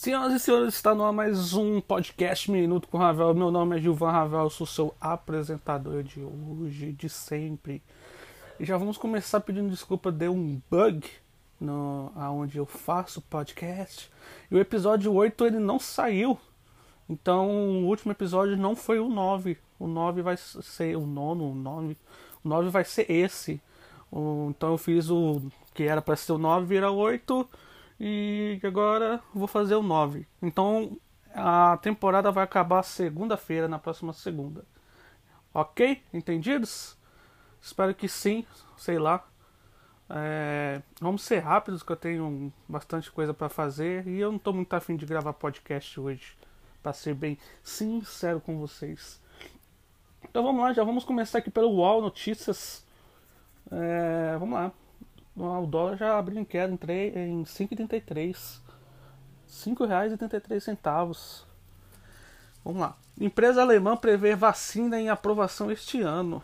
Senhoras e senhores, está no ar mais um podcast Minuto com Ravel. Meu nome é Gilvan Ravel, sou seu apresentador de hoje, de sempre. E já vamos começar pedindo desculpa, deu um bug no, aonde eu faço podcast. E o episódio 8 ele não saiu. Então o último episódio não foi o 9. O 9 vai ser o nono, o 9. O 9 vai ser esse. Então eu fiz o que era para ser o 9 vira 8 e agora vou fazer o 9. Então a temporada vai acabar segunda-feira, na próxima segunda. Ok? Entendidos? Espero que sim, sei lá. É, vamos ser rápidos, que eu tenho bastante coisa para fazer e eu não estou muito afim de gravar podcast hoje, para ser bem sincero com vocês. Então vamos lá, já vamos começar aqui pelo UOL Notícias. É, vamos lá. O dólar já abriu em queda, entrei em 5,33. R$ 5,33. Vamos lá. Empresa alemã prevê vacina em aprovação este ano.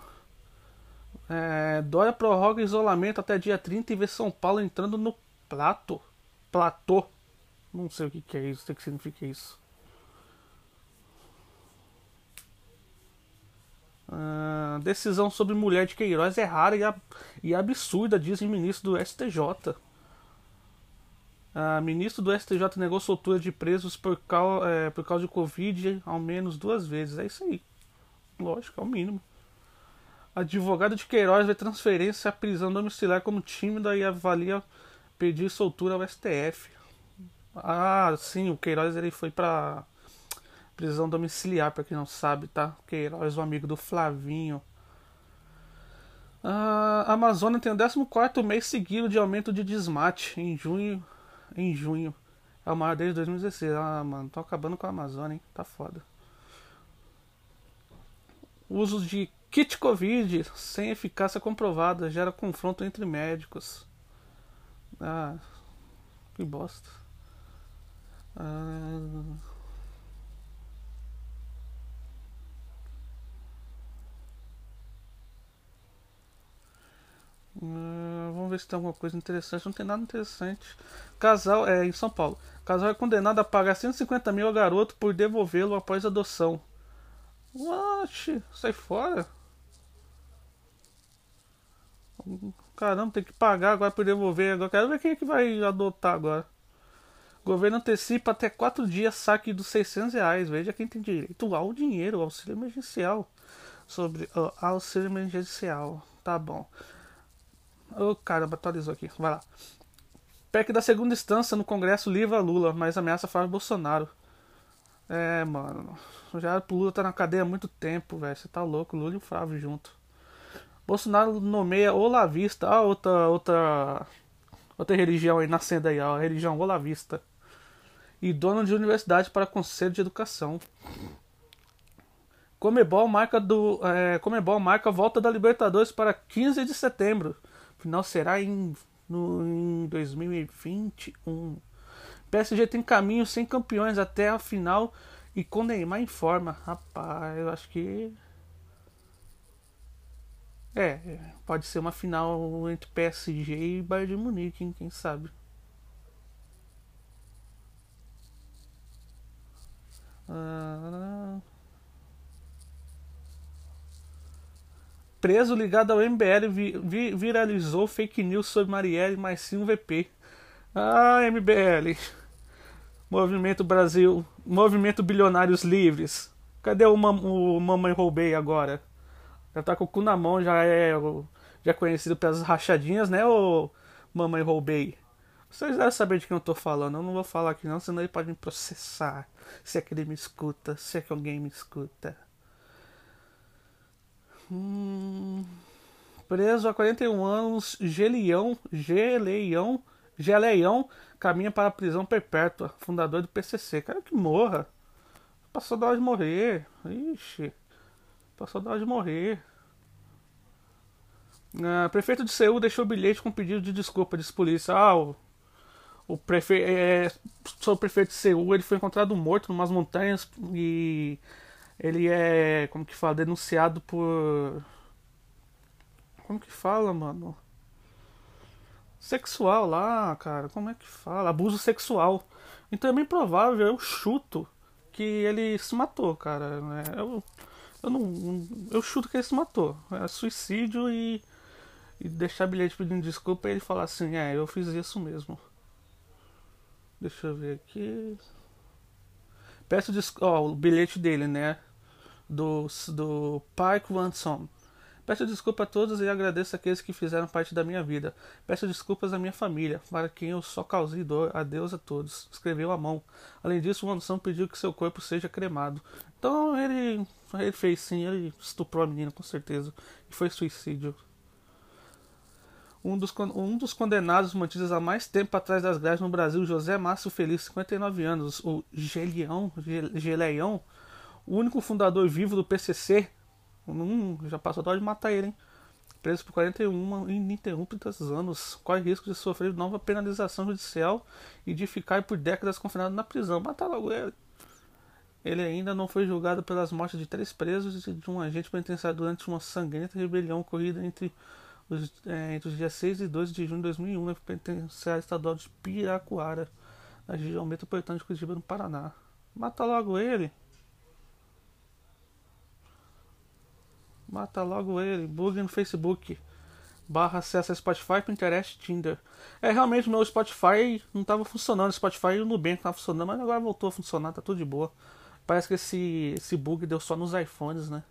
É, Dória prorroga isolamento até dia 30 e vê São Paulo entrando no plato. Platô. Não sei o que, que é isso, o que significa isso. Uh, decisão sobre mulher de Queiroz é rara e, e absurda, diz o ministro do STJ. Uh, ministro do STJ negou soltura de presos por, cau é, por causa de Covid ao menos duas vezes. É isso aí. Lógico, é o mínimo. Advogado de Queiroz vê transferência à prisão domiciliar como tímida e avalia pedir soltura ao STF. Ah, sim, o Queiroz ele foi para prisão domiciliar, para quem não sabe, tá? Queiroz, o amigo do Flavinho. A Amazônia tem o 14 mês seguido de aumento de desmate em junho. Em junho. É o maior desde 2016. Ah, mano, tô acabando com a Amazônia, hein? Tá foda. Uso de kit Covid sem eficácia comprovada gera confronto entre médicos. Ah, que bosta. Ah. Hum, vamos ver se tem alguma coisa interessante. Não tem nada interessante. Casal, é em São Paulo. Casal é condenado a pagar 150 mil ao garoto por devolvê-lo após adoção. What? Sai fora. Caramba, tem que pagar agora por devolver. Agora quero ver quem é que vai adotar agora. O governo antecipa até 4 dias saque dos 600 reais. Veja quem tem direito ao dinheiro, auxílio emergencial. Sobre uh, auxílio emergencial. Tá bom. Ô oh, caramba, atualizou aqui. Vai lá. PEC da segunda instância no Congresso livra Lula, mas ameaça Flávio Bolsonaro. É, mano. Já o Lula tá na cadeia há muito tempo, velho. Você tá louco, Lula e o Flávio junto. Bolsonaro nomeia Olavista, ah, outra, outra, outra religião aí nascendo aí, ó, a religião Olavista. E dono de universidade para Conselho de Educação. Comebol marca do é, Comebol marca volta da Libertadores para 15 de setembro final será em, no, em 2021. PSG tem caminho sem campeões até a final e com Neymar em forma. Rapaz, eu acho que. É, pode ser uma final entre PSG e Bayern de Munique, hein? quem sabe. Ah, preso ligado ao MBL vi, vi, viralizou fake news sobre Marielle, mas sim um VP. Ah, MBL. Movimento Brasil. Movimento Bilionários Livres. Cadê o, mam, o Mamãe Roubei agora? Já tá com o cu na mão, já é já é conhecido pelas rachadinhas, né, ô Mamãe Roubei? Vocês devem saber de quem eu tô falando. Eu não vou falar aqui não, senão ele pode me processar. Se é que ele me escuta, se é que alguém me escuta. Hum, preso há 41 anos, Geleão, Geleião, Geleião caminha para a prisão perpétua. Fundador do PCC. Cara, que morra. Passou da hora de morrer. Ixi. Passou da hora de morrer. Uh, prefeito de Seul deixou bilhete com pedido de desculpa, diz polícia. Ah, o, o prefeito, é, o prefeito de Seul ele foi encontrado morto em umas montanhas e ele é, como que fala, denunciado por. Como que fala, mano? Sexual lá, cara, como é que fala? Abuso sexual. Então é bem provável, eu chuto, que ele se matou, cara. Né? Eu, eu não. Eu chuto que ele se matou. É suicídio e. E deixar bilhete pedindo desculpa e ele falar assim, é, eu fiz isso mesmo. Deixa eu ver aqui. Peço. Ó, o bilhete dele, né? Do, do Park Wanson. Peço desculpa a todos e agradeço aqueles que fizeram parte da minha vida. Peço desculpas à minha família, para quem eu só causei dor. Adeus a todos. Escreveu à mão. Além disso, o Anderson pediu que seu corpo seja cremado. Então ele, ele fez sim, ele estuprou a menina com certeza. E foi suicídio. Um dos, um dos condenados mantidos há mais tempo atrás das grades no Brasil, José Márcio Feliz, 59 anos, o Geleão, Geleião, o único fundador vivo do PCC, Hum, já passou a hora de matar ele, hein? Preso por 41 ininterruptos anos, corre risco de sofrer nova penalização judicial e de ficar por décadas confinado na prisão. Matar logo ele. Ele ainda não foi julgado pelas mortes de três presos e de um agente penitenciário durante uma sangrenta rebelião ocorrida entre entre os dias 6 e 12 de junho de 2001 no penitenciário estadual de Piracuara, na região metropolitana de Curitiba, no Paraná. Mata logo ele. Mata logo ele. Bug no Facebook. Barra acessa Spotify, Pinterest, Tinder. É, realmente meu Spotify não estava funcionando. Spotify e o Nubank estava funcionando, mas agora voltou a funcionar, tá tudo de boa. Parece que esse, esse bug deu só nos iPhones, né?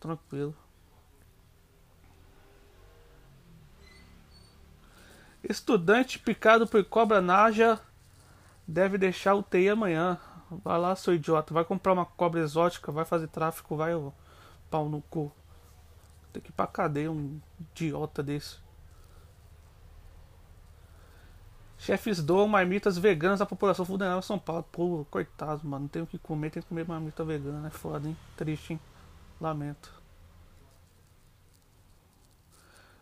Tranquilo. Estudante picado por cobra naja deve deixar o TI amanhã. Vai lá, seu idiota. Vai comprar uma cobra exótica, vai fazer tráfico, vai pau no cu. Tem que ir pra cadeia um idiota desse. Chefes doam marmitas veganas à população vulnerável de São Paulo. Pô, coitado, mano. Não tem o que comer, tem que comer marmita vegana. É foda, hein? Triste, hein? Lamento.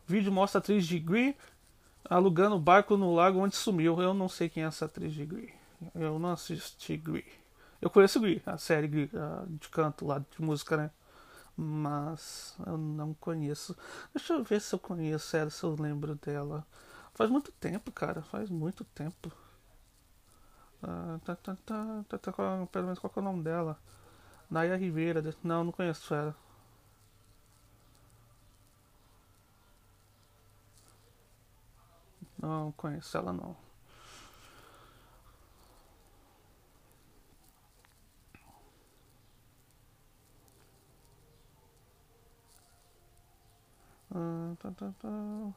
Vídeo mostra atriz de Glee alugando barco no lago onde sumiu. Eu não sei quem é essa atriz de Glee. Eu não assisti Glee. Eu conheço Glee, a série Glee, de canto lá, de música, né? mas eu não conheço. Deixa eu ver se eu conheço ela, se eu lembro dela. Faz muito tempo, cara, faz muito tempo. Ah, tá, tá, tá, tá, tá, pelo menos qual é o nome dela? Naya Ribeira. Não, não conheço ela. Não conheço ela não. tá, tá, tá.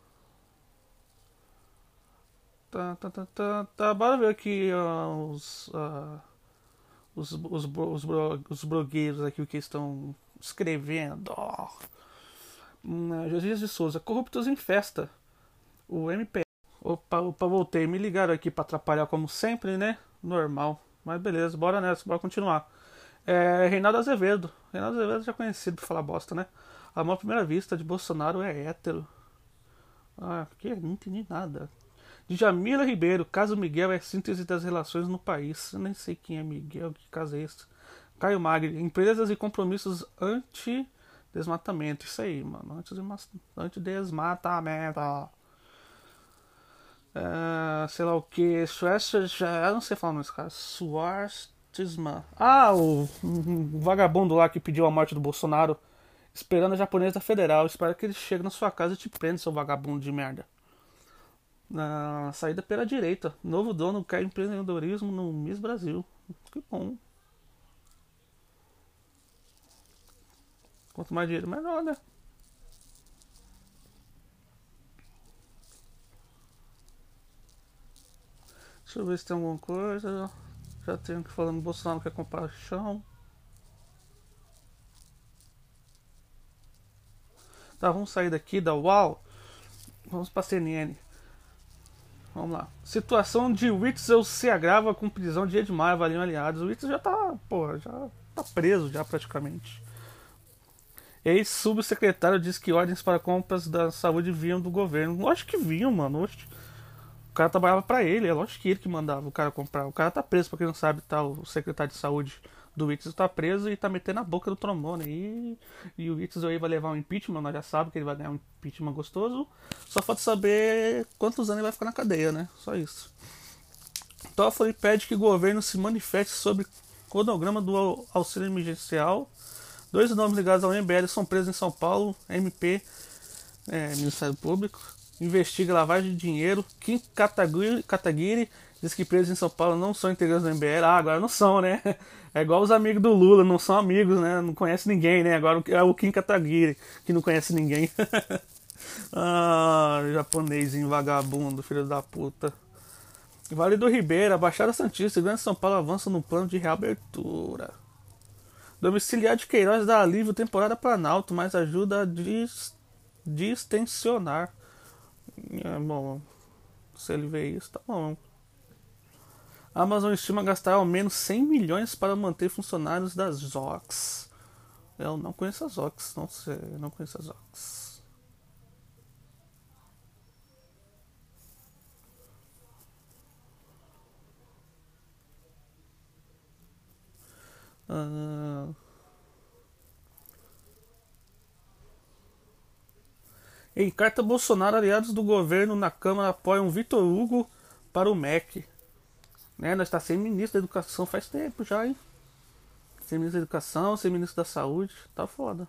Tá, tá, tá, tá, tá. Bora ver aqui uh, os, uh, os, os, os, os blogueiros aqui o que estão escrevendo. Oh. Hum, Josias de Souza, corruptos em festa. O MP. Opa, opa, voltei. Me ligaram aqui para atrapalhar como sempre, né? Normal. Mas beleza, bora nessa, bora continuar. É, Reinaldo Azevedo. Reinaldo Azevedo já conhecido por falar bosta, né? Amor à primeira vista de Bolsonaro é hétero. Ah, que não entendi nada. De Jamila Ribeiro, caso Miguel é síntese das relações no país. Eu nem sei quem é Miguel, que caso é esse. Caio Magri, empresas e compromissos anti-desmatamento. Isso aí, mano. Anti-desmatamento. É, sei lá o que. Suécia já. Eu não sei falar mais, cara. Suartisma. Ah, o, o vagabundo lá que pediu a morte do Bolsonaro esperando a japonesa federal. Espero que ele chegue na sua casa e te prenda, seu vagabundo de merda. Na saída pela direita. Novo dono quer empreendedorismo no Miss Brasil. Que bom. Quanto mais dinheiro, melhor, né? Deixa eu ver se tem alguma coisa. Já tenho que falando Bolsonaro quer compaixão. Tá, vamos sair daqui da UAU. Vamos para a CNN. Vamos lá. Situação de Witzel se agrava com prisão de Edmar, valiam aliados. O Witzel já tá, porra, já tá preso já praticamente. Ex-subsecretário diz que ordens para compras da saúde vinham do governo. Lógico que vinham, mano. O cara trabalhava para ele, é lógico que ele que mandava o cara comprar. O cara tá preso, pra quem não sabe, tá o secretário de saúde do Witzel tá preso e tá metendo a boca do trombone. E, e o Witzel aí vai levar um impeachment, nós já sabemos que ele vai ganhar um impeachment gostoso. Só falta saber quantos anos ele vai ficar na cadeia, né? Só isso. Toffoli pede que o governo se manifeste sobre cronograma do auxílio emergencial. Dois nomes ligados ao MBL são presos em São Paulo. MP, é, Ministério Público, investiga lavagem de dinheiro. Kim Kataguiri, diz que presos em São Paulo não são integrantes do MBL. Ah, agora não são, né? É igual os amigos do Lula, não são amigos, né? Não conhece ninguém, né? Agora é o Kim Kataguiri, que não conhece ninguém. ah, japonesinho vagabundo, filho da puta. Vale do Ribeira, Baixada Santista, Grande São Paulo avança no plano de reabertura. Domiciliar de Queiroz dá alívio temporário a Planalto, mas ajuda a dis distensionar. É bom, se ele vê isso, tá bom. A Amazon estima gastar ao menos 100 milhões para manter funcionários das Zox. Eu não conheço as Zox, não sei, não conheço as Zox. Uh... Em carta Bolsonaro, aliados do governo na Câmara apoiam Vitor Hugo para o MEC. Né? Nós está sem ministro da Educação faz tempo já, hein? Sem ministro da Educação, sem ministro da Saúde. Tá foda.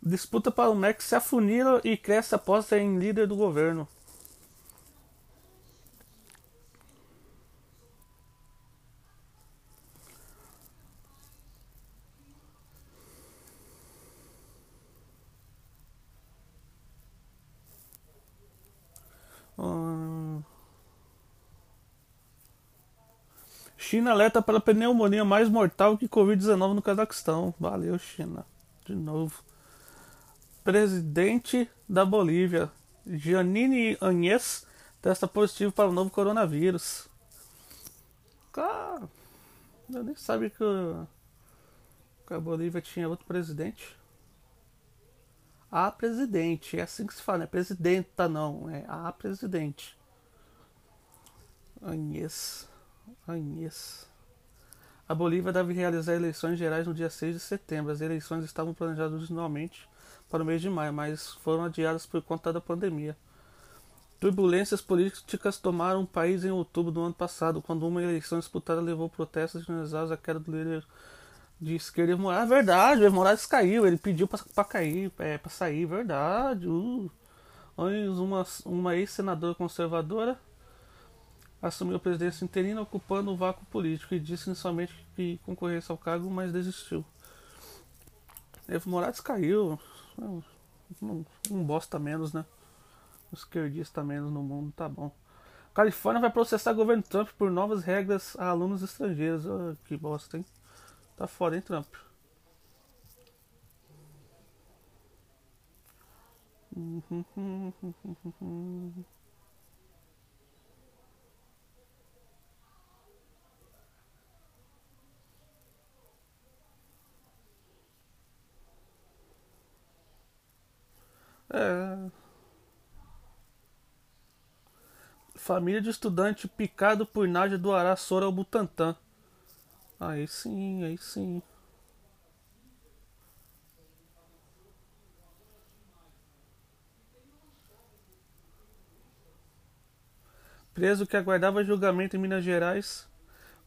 Disputa para o MEC se afunila e cresce após ser em líder do governo. China alerta para pneumonia mais mortal que Covid-19 no Cazaquistão. Valeu, China. De novo. Presidente da Bolívia, Janine Anhes, testa positivo para o novo coronavírus. Cara, eu nem sabia que, que a Bolívia tinha outro presidente. A presidente, é assim que se fala, não é presidenta não, é a presidente. Anhes. A Bolívia deve realizar eleições gerais no dia 6 de setembro. As eleições estavam planejadas originalmente para o mês de maio, mas foram adiadas por conta da pandemia. Turbulências políticas tomaram o país em outubro do ano passado, quando uma eleição disputada levou protestos generalizados à queda do líder de esquerda Evo Morales. É verdade, o Evo Morales caiu, ele pediu para cair, é, para sair, verdade. Uh. Uma, uma ex-senadora conservadora assumiu a presidência interina ocupando o vácuo político e disse inicialmente que concorresse ao cargo, mas desistiu. Evo Morales caiu. Um, um bosta menos, né? Um esquerdista menos no mundo, tá bom. Califórnia vai processar o governo Trump por novas regras a alunos estrangeiros. Oh, que bosta, hein? Tá foda, hein, Trump? É. Família de estudante picado por Nádia doará soro ao Butantan. Aí sim, aí sim. Preso que aguardava julgamento em Minas Gerais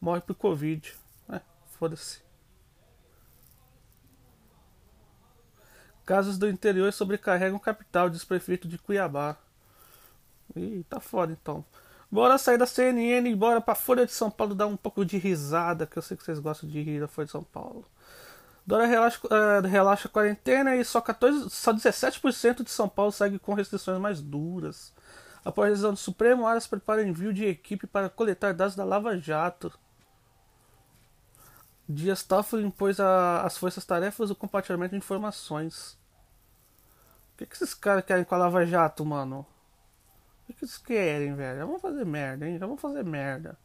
morre por Covid. É, foda-se. Casas do interior sobrecarregam capital, diz prefeito de Cuiabá. Ih, tá foda então. Bora sair da CNN e bora pra Folha de São Paulo dar um pouco de risada, que eu sei que vocês gostam de rir da Folha de São Paulo. Dora relaxa, uh, relaxa a quarentena e só, 14, só 17% de São Paulo segue com restrições mais duras. Após a decisão do Supremo, Aras prepara envio de equipe para coletar dados da Lava Jato. Dias Toffoli impôs às forças-tarefas o compartilhamento de informações. O que, que esses caras querem com a Lava Jato, mano? O que, que eles querem, velho? Já vamos fazer merda, hein? Já vamos fazer merda.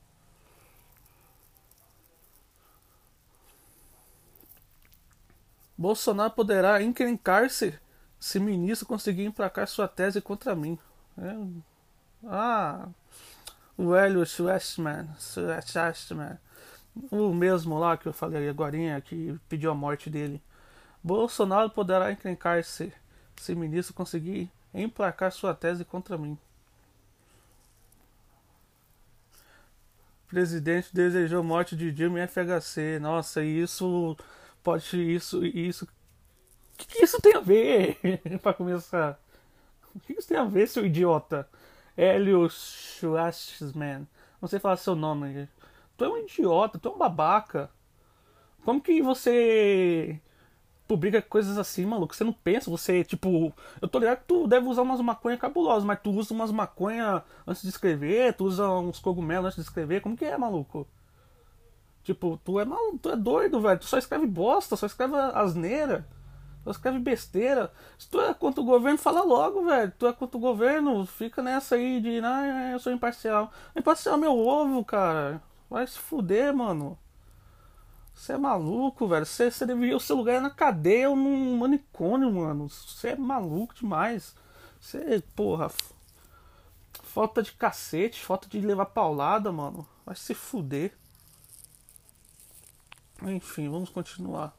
Bolsonaro poderá encrencar-se se ministro conseguir emplacar sua tese contra mim. É... Ah, o Hélio Schwestman, Schwestman o mesmo lá que eu falei agora, que pediu a morte dele. Bolsonaro poderá encrencar-se se ministro conseguir emplacar sua tese contra mim. presidente desejou morte de Dilma e FHC. Nossa, isso pode isso isso. O que, que isso tem a ver? para começar, o que isso tem a ver, seu idiota? Hélio Schwarzman. Não sei falar seu nome. Tu é um idiota, tu é um babaca. Como que você publica coisas assim, maluco? Você não pensa, você, tipo. Eu tô ligado que tu deve usar umas maconha cabulosas, mas tu usa umas maconha antes de escrever, tu usa uns cogumelos antes de escrever. Como que é, maluco? Tipo, tu é maluco, tu é doido, velho. Tu só escreve bosta, só escreve asneira. Só escreve besteira. Se tu é contra o governo, fala logo, velho. Tu é contra o governo, fica nessa aí de, ah, eu sou imparcial. Imparcial é meu ovo, cara. Vai se fuder, mano. Você é maluco, velho. Você, deveria. O seu lugar é na cadeia ou num manicômio, mano. Você é maluco demais. Você, porra. Falta de cacete, falta de levar paulada, mano. Vai se fuder. Enfim, vamos continuar.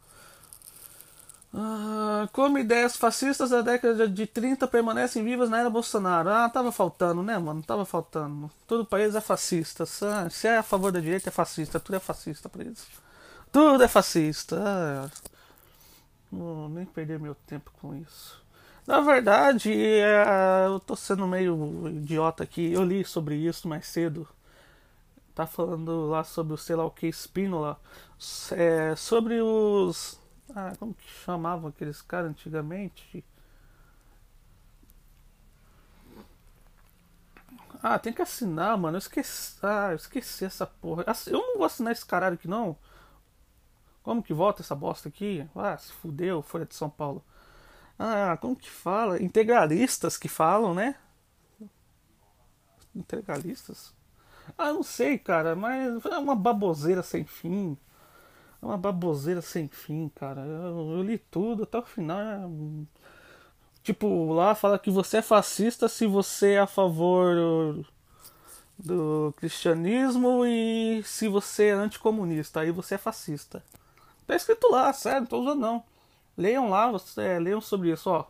Ah, como ideias fascistas da década de 30 permanecem vivas na era Bolsonaro. Ah, tava faltando, né, mano? Tava faltando. Todo país é fascista. Se é a favor da direita, é fascista. Tudo é fascista pra eles. Tudo é fascista. Ah, não, nem perder meu tempo com isso. Na verdade, é, eu tô sendo meio idiota aqui. Eu li sobre isso mais cedo. Tá falando lá sobre o sei lá o que Spínola. É, sobre os ah, como que chamavam aqueles caras antigamente? Ah, tem que assinar, mano. Eu esqueci. Ah, eu esqueci essa porra. Eu não vou assinar esse caralho aqui, não. Como que volta essa bosta aqui? Ah, se fudeu, Folha de São Paulo. Ah, como que fala? Integralistas que falam, né? Integralistas? Ah, não sei, cara, mas é uma baboseira sem fim. É uma baboseira sem fim, cara. Eu, eu li tudo até o final. É... Tipo, lá fala que você é fascista se você é a favor do cristianismo e se você é anticomunista. Aí você é fascista. Tá escrito lá, sério, não tô usando não. Leiam lá, é, leiam sobre isso, ó.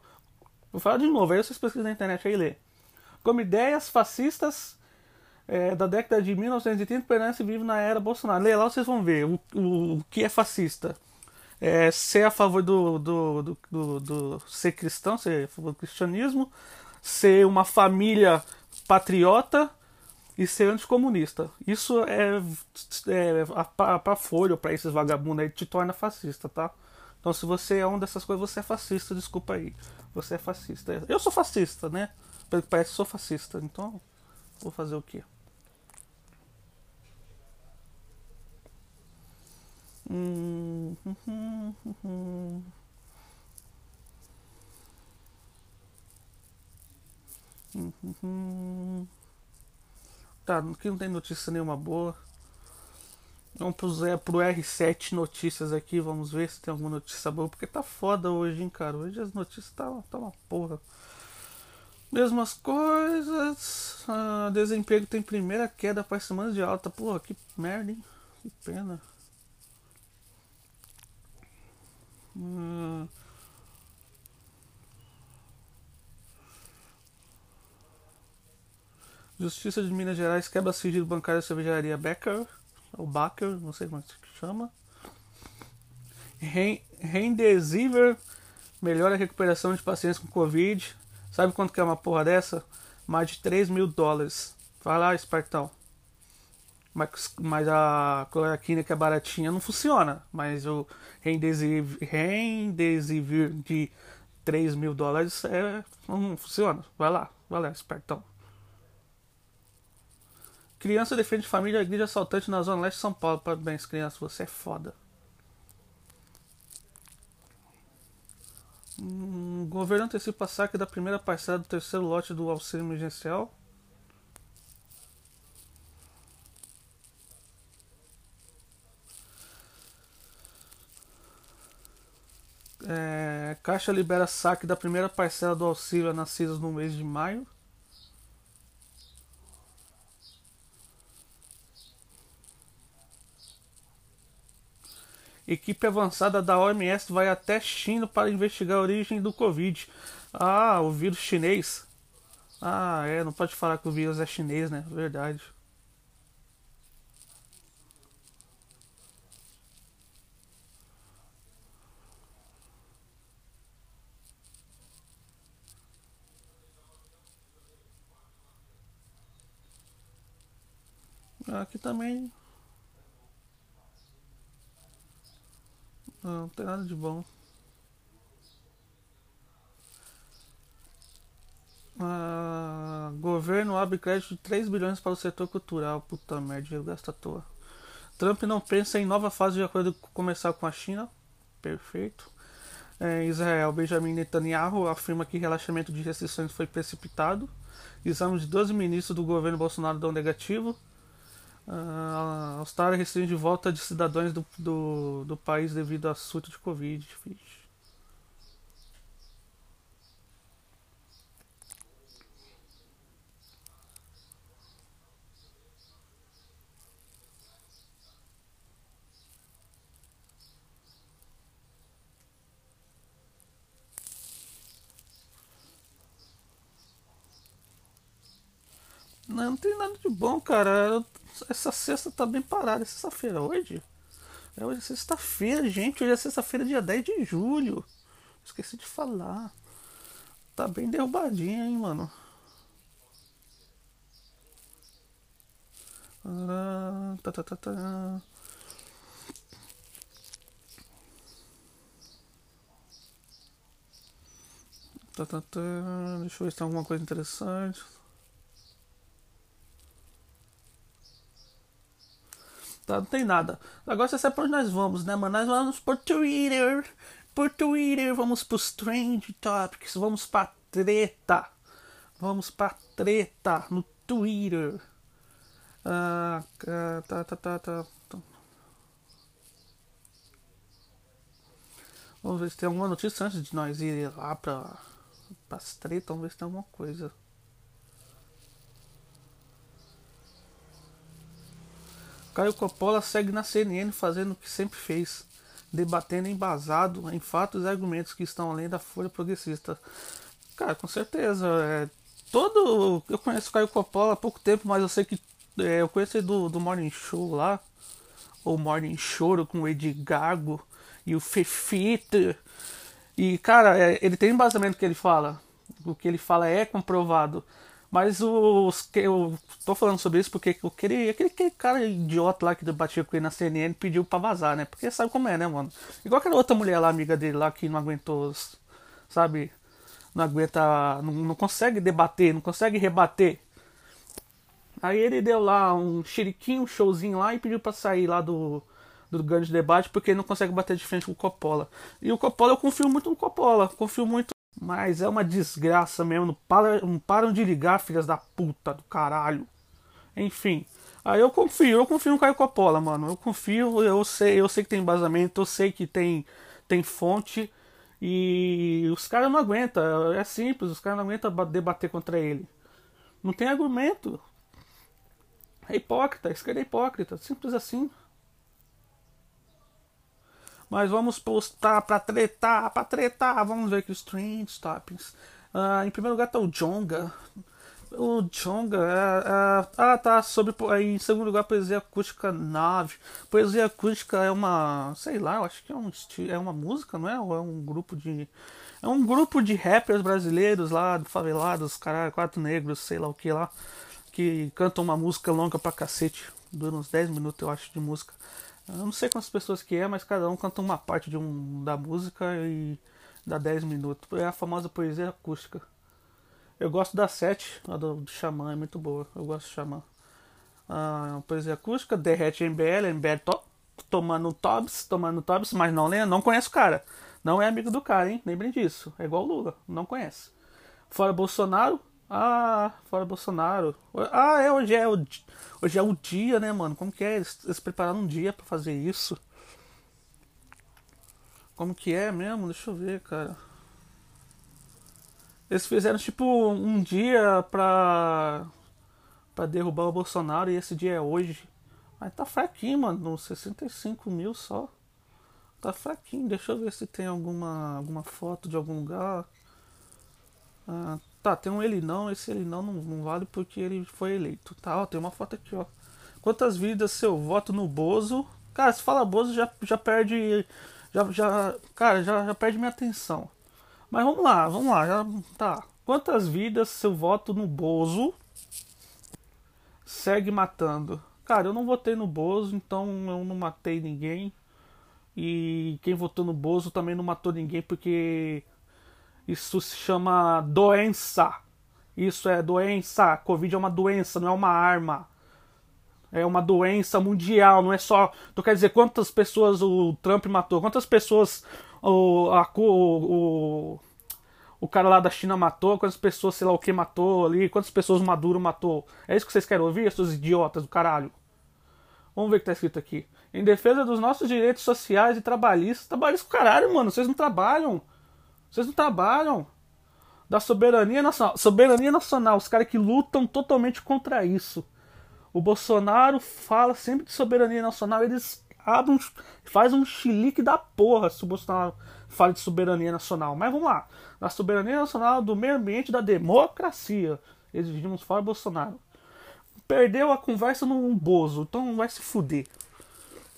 Vou falar de novo, aí vocês pesquisam na internet aí e lê. Como ideias fascistas é, da década de 1930 permanece vivo na era Bolsonaro. Lê lá, vocês vão ver o, o, o que é fascista. É, ser a favor do, do, do, do, do ser cristão, ser a favor do cristianismo, ser uma família patriota e ser anticomunista. Isso é, é para folha, para esses vagabundos aí, te torna fascista, tá? Então, se você é uma dessas coisas, você é fascista, desculpa aí. Você é fascista. Eu sou fascista, né? Parece que sou fascista, então vou fazer o quê? Hum, hum, hum, tá, aqui não tem notícia nenhuma boa. Vamos pro, pro R7 notícias aqui, vamos ver se tem alguma notícia boa, porque tá foda hoje, hein, cara. Hoje as notícias tá, tá uma porra. Mesmas coisas. Ah, desemprego tem primeira queda após semanas de alta. Porra, que merda, hein? Que pena. Hum. Justiça de Minas Gerais quebra sigilo bancário da cervejaria Becker, ou Baker, não sei como é que chama. Remdesivir melhora a recuperação de pacientes com Covid. Sabe quanto que é uma porra dessa? Mais de 3 mil dólares. Vai lá, espertão. Mas, mas a cloroquina que é baratinha não funciona. Mas o Remdesivir de 3 mil dólares é, não funciona. Vai lá, vai lá, espertão. Criança defende família igreja assaltante na zona leste de São Paulo. Parabéns, criança, você é foda. Hum, governo antecipa saque da primeira parcela do terceiro lote do auxílio emergencial. É, Caixa libera saque da primeira parcela do auxílio a nascidos no mês de maio. Equipe avançada da OMS vai até China para investigar a origem do Covid. Ah, o vírus chinês. Ah, é, não pode falar que o vírus é chinês, né? Verdade. Aqui também. Não, não tem nada de bom. Ah, governo abre crédito de 3 bilhões para o setor cultural. Puta merda, dinheiro gasta à toa. Trump não pensa em nova fase de acordo comercial com a China. Perfeito. É, Israel, Benjamin Netanyahu afirma que relaxamento de restrições foi precipitado. Exames de 12 ministros do governo Bolsonaro dão negativo. Uh, a Austrália restringe volta de cidadãos do, do, do país devido a surto de Covid. Fixe. Não, não tem nada de bom, cara. Essa sexta tá bem parada. É sexta-feira hoje? É hoje é sexta-feira, gente. Hoje é sexta-feira, dia 10 de julho. Esqueci de falar. Tá bem derrubadinha, hein, mano. Tá, tá, tá, tá. Tá, tá, tá. Deixa eu ver se tem alguma coisa interessante. Tá, não tem nada. Agora você sabe pra onde nós vamos, né, mano? Nós vamos por Twitter. Por Twitter, vamos pros Trend Topics. Vamos pra treta. Vamos pra treta no Twitter. Ah, tá, tá, tá, tá. Vamos ver se tem alguma notícia antes de nós ir lá pra, pras. Vamos ver se tem alguma coisa. Caio Coppola segue na CNN fazendo o que sempre fez, debatendo embasado em fatos e argumentos que estão além da folha progressista. Cara, com certeza. É, todo. Eu conheço o Caio Coppola há pouco tempo, mas eu sei que. É, eu conheço do, do Morning Show lá. Ou Morning Show com o Ed Gago e o Fefita. E, cara, é, ele tem embasamento que ele fala. O que ele fala é comprovado. Mas os que eu tô falando sobre isso porque aquele, aquele, aquele cara idiota lá que debatia com ele na CNN pediu pra vazar, né? Porque sabe como é, né, mano? Igual aquela outra mulher lá, amiga dele lá, que não aguentou, sabe? Não aguenta, não, não consegue debater, não consegue rebater. Aí ele deu lá um xeriquinho, um showzinho lá e pediu pra sair lá do, do grande debate porque ele não consegue bater de frente com o Coppola. E o Coppola, eu confio muito no Coppola, confio muito mas é uma desgraça mesmo. Não param, não param de ligar, filhas da puta do caralho. Enfim. Aí eu confio, eu confio no Caio Coppola, mano. Eu confio, eu sei, eu sei que tem embasamento, eu sei que tem, tem fonte. E os caras não aguentam. É simples, os caras não aguentam debater contra ele. Não tem argumento. É hipócrita, a esquerda é hipócrita. Simples assim. Mas vamos postar pra tretar, pra tretar. Vamos ver aqui os trend topics. Uh, em primeiro lugar tá o Jonga. O Jonga. Uh, uh, ah, tá. Sobre, em segundo lugar, Poesia Acústica 9. Poesia Acústica é uma. Sei lá, eu acho que é, um, é uma música, não é? Ou é um grupo de. É um grupo de rappers brasileiros lá, favelados, caralho, quatro negros, sei lá o que lá. Que cantam uma música longa pra cacete. Dura uns 10 minutos, eu acho, de música. Eu não sei quantas pessoas que é, mas cada um canta uma parte de um da música e dá 10 minutos. É a famosa poesia acústica. Eu gosto da 7, a do, do Xamã, é muito boa. Eu gosto do Xamã. Ah, poesia acústica, derrete MBL, MBL to, tomando Tobs, tomando Tobs, mas não, não conhece o cara. Não é amigo do cara, hein? Lembrem disso. É igual o Lula, não conhece. Fora Bolsonaro, ah, fora Bolsonaro. Ah, é, hoje é o, hoje é o dia, né, mano? Como que é? Eles, eles prepararam um dia para fazer isso. Como que é mesmo? Deixa eu ver, cara. Eles fizeram tipo um dia pra, pra derrubar o Bolsonaro e esse dia é hoje. Mas tá fraquinho, mano. 65 mil só. Tá fraquinho. Deixa eu ver se tem alguma, alguma foto de algum lugar. Ah, Tá, tem um ele não, esse ele não, não, não vale porque ele foi eleito. Tá, ó, tem uma foto aqui, ó. Quantas vidas seu voto no Bozo? Cara, se fala Bozo já, já perde. Já, já, cara, já, já perde minha atenção. Mas vamos lá, vamos lá, já, tá. Quantas vidas seu voto no Bozo segue matando? Cara, eu não votei no Bozo, então eu não matei ninguém. E quem votou no Bozo também não matou ninguém, porque isso se chama doença. Isso é doença. Covid é uma doença, não é uma arma. É uma doença mundial, não é só. Tu quer dizer quantas pessoas o Trump matou? Quantas pessoas o, a, o, o, o cara lá da China matou? Quantas pessoas, sei lá o que, matou ali? Quantas pessoas o Maduro matou? É isso que vocês querem ouvir, seus idiotas do caralho? Vamos ver o que tá escrito aqui. Em defesa dos nossos direitos sociais e trabalhistas. Trabalhistas caralho, mano. Vocês não trabalham. Vocês não trabalham. Da soberania nacional. Soberania nacional. Os caras que lutam totalmente contra isso. O Bolsonaro fala sempre de soberania nacional. Eles abrem, faz um chilique da porra se o Bolsonaro fala de soberania nacional. Mas vamos lá. Da soberania nacional, do meio ambiente, da democracia. Exigimos fora Bolsonaro. Perdeu a conversa num bozo. Então vai se fuder.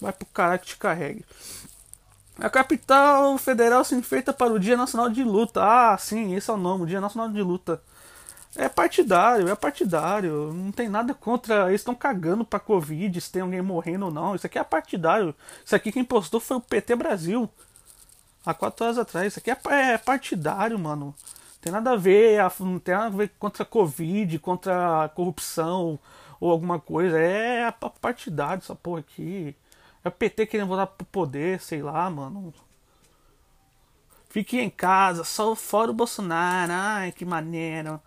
Vai pro caralho que te carregue. A capital federal se enfeita para o Dia Nacional de Luta. Ah, sim, esse é o nome, Dia Nacional de Luta. É partidário, é partidário. Não tem nada contra. Eles estão cagando pra Covid, se tem alguém morrendo ou não. Isso aqui é partidário. Isso aqui quem postou foi o PT Brasil. Há quatro horas atrás. Isso aqui é, é partidário, mano. Tem nada a ver, não tem nada a ver contra a Covid, contra corrupção ou alguma coisa. É partidário essa porra aqui. É o PT querendo voltar pro poder, sei lá, mano. Fique em casa, só fora o Bolsonaro. Ai, que maneiro.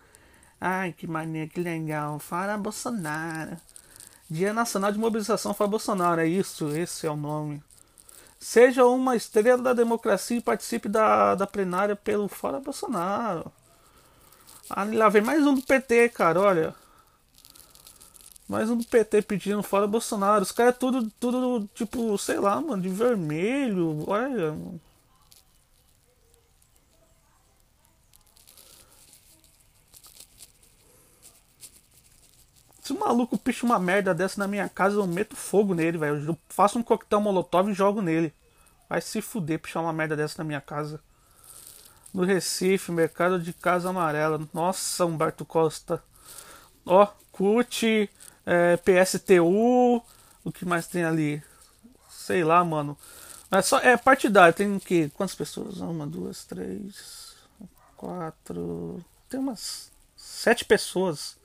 Ai, que maneiro, que legal. Fora Bolsonaro. Dia Nacional de Mobilização Fora Bolsonaro. É isso, esse é o nome. Seja uma estrela da democracia e participe da, da plenária pelo Fora Bolsonaro. Ah, lá vem mais um do PT, cara, olha. Mais um PT pedindo fora Bolsonaro. Os caras é tudo, tudo, tipo, sei lá, mano, de vermelho. Olha. Se o maluco picha uma merda dessa na minha casa, eu meto fogo nele, velho. Eu faço um coquetel molotov e jogo nele. Vai se fuder pichar uma merda dessa na minha casa. No Recife, mercado de casa amarela. Nossa, Humberto Costa. Ó, curte é, PSTU, o que mais tem ali? Sei lá, mano. É, só, é partidário, tem o quê? Quantas pessoas? Uma, duas, três, quatro. Tem umas sete pessoas.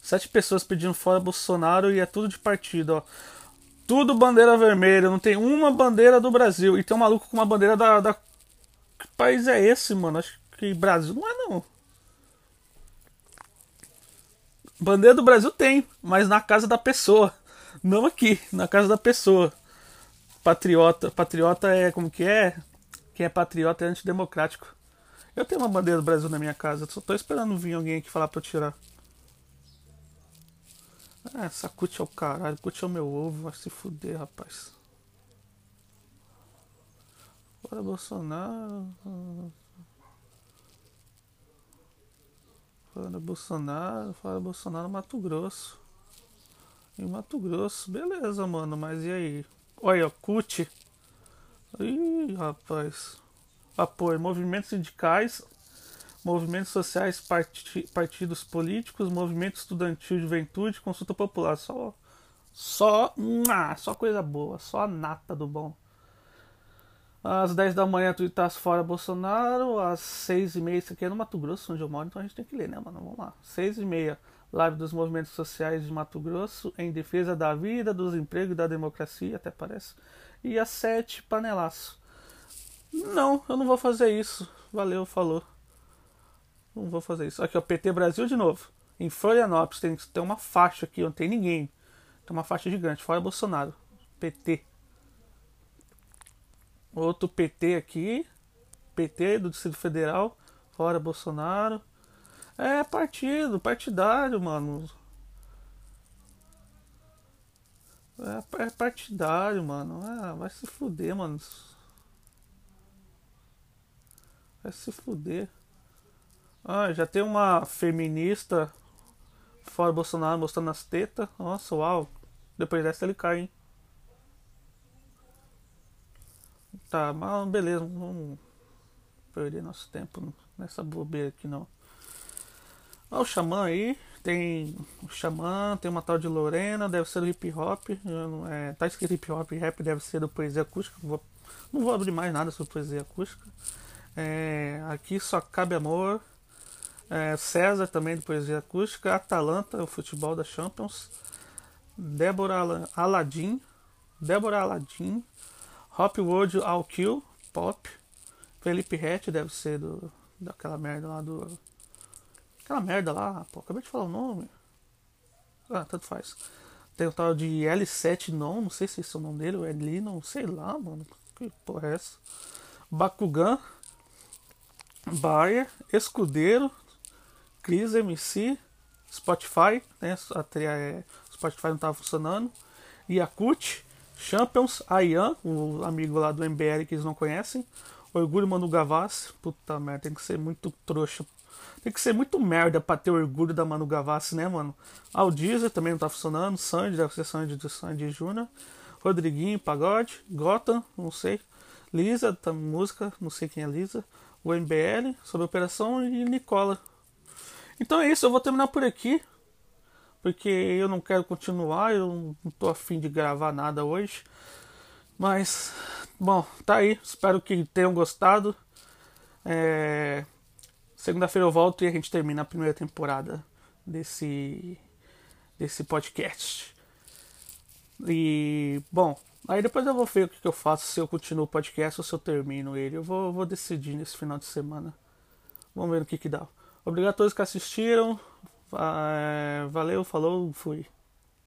Sete pessoas pedindo fora Bolsonaro e é tudo de partido, ó. Tudo bandeira vermelha, não tem uma bandeira do Brasil. E tem um maluco com uma bandeira da. da... Que país é esse, mano? Acho que Brasil não é não. Bandeira do Brasil tem, mas na casa da pessoa. Não aqui, na casa da pessoa. Patriota. Patriota é como que é? Quem é patriota é antidemocrático. Eu tenho uma bandeira do Brasil na minha casa, só tô esperando vir alguém aqui falar pra eu tirar. Ah, essa cut é o caralho, cut é o meu ovo, vai se fuder, rapaz. Bora Bolsonaro. Fora Bolsonaro, fora Bolsonaro, Mato Grosso. Em Mato Grosso, beleza, mano, mas e aí? Olha, CUT. Ih, rapaz. Apoio, movimentos sindicais, movimentos sociais, parti partidos políticos, movimento estudantil, juventude, consulta popular. Só, só, só coisa boa, só a nata do bom. Às 10 da manhã, tu estás fora Bolsonaro. Às 6 e meia, isso aqui é no Mato Grosso, onde eu moro, então a gente tem que ler, né, mano? Vamos lá. 6 e meia, live dos movimentos sociais de Mato Grosso em defesa da vida, dos empregos e da democracia, até parece. E às 7, panelaço. Não, eu não vou fazer isso. Valeu, falou. Não vou fazer isso. Aqui, ó, PT Brasil de novo. Em Florianópolis tem, tem uma faixa aqui, não tem ninguém. Tem uma faixa gigante, fora Bolsonaro. PT. Outro PT aqui. PT do Distrito Federal. Fora Bolsonaro. É partido, partidário, mano. É, é partidário, mano. Ah, vai se fuder, mano. Vai se fuder. Ah, já tem uma feminista fora Bolsonaro mostrando as tetas. Nossa, uau. Depois dessa ele cai, hein? Tá, mas beleza, não vamos perder nosso tempo nessa bobeira aqui não. O xamã aí, tem o Xamã, tem uma tal de Lorena, deve ser do hip hop. É, tá escrito hip hop, rap deve ser do poesia acústica. Vou, não vou abrir mais nada sobre poesia acústica. É, aqui só cabe amor. É, César também do poesia acústica. Atalanta, o futebol da Champions. Débora Aladdin. Débora Aladdin. Hop World All Kill, pop. Felipe Rett deve ser do, daquela merda lá do. Aquela merda lá, pô, acabei de falar o nome. Ah, tanto faz. Tem o tal de L7 não, não sei se esse é o nome dele, ou não sei lá, mano. Que porra é essa? Bakugan, Bayer, Escudeiro, Cris MC, Spotify, né? A, é, Spotify não tava funcionando. Yakut, Champions, Ayan, o amigo lá do MBL que eles não conhecem. Orgulho Manu Gavassi. Puta merda, tem que ser muito trouxa. Tem que ser muito merda pra ter orgulho da Manu Gavassi, né, mano? Ah, o Deezer também não tá funcionando. Sandy, deve ser Sandy de Sandy Júnior. Rodriguinho, Pagode. Gotham, não sei. Lisa, tá, música, não sei quem é Lisa. O MBL, sobre a operação. E Nicola. Então é isso, eu vou terminar por aqui porque eu não quero continuar, eu não tô afim de gravar nada hoje. Mas, bom, tá aí. Espero que tenham gostado. É... Segunda-feira eu volto e a gente termina a primeira temporada desse, desse podcast. E, bom, aí depois eu vou ver o que eu faço, se eu continuo o podcast ou se eu termino ele. Eu vou, vou decidir nesse final de semana. Vamos ver o que que dá. Obrigado a todos que assistiram. Valeu, falou, fui.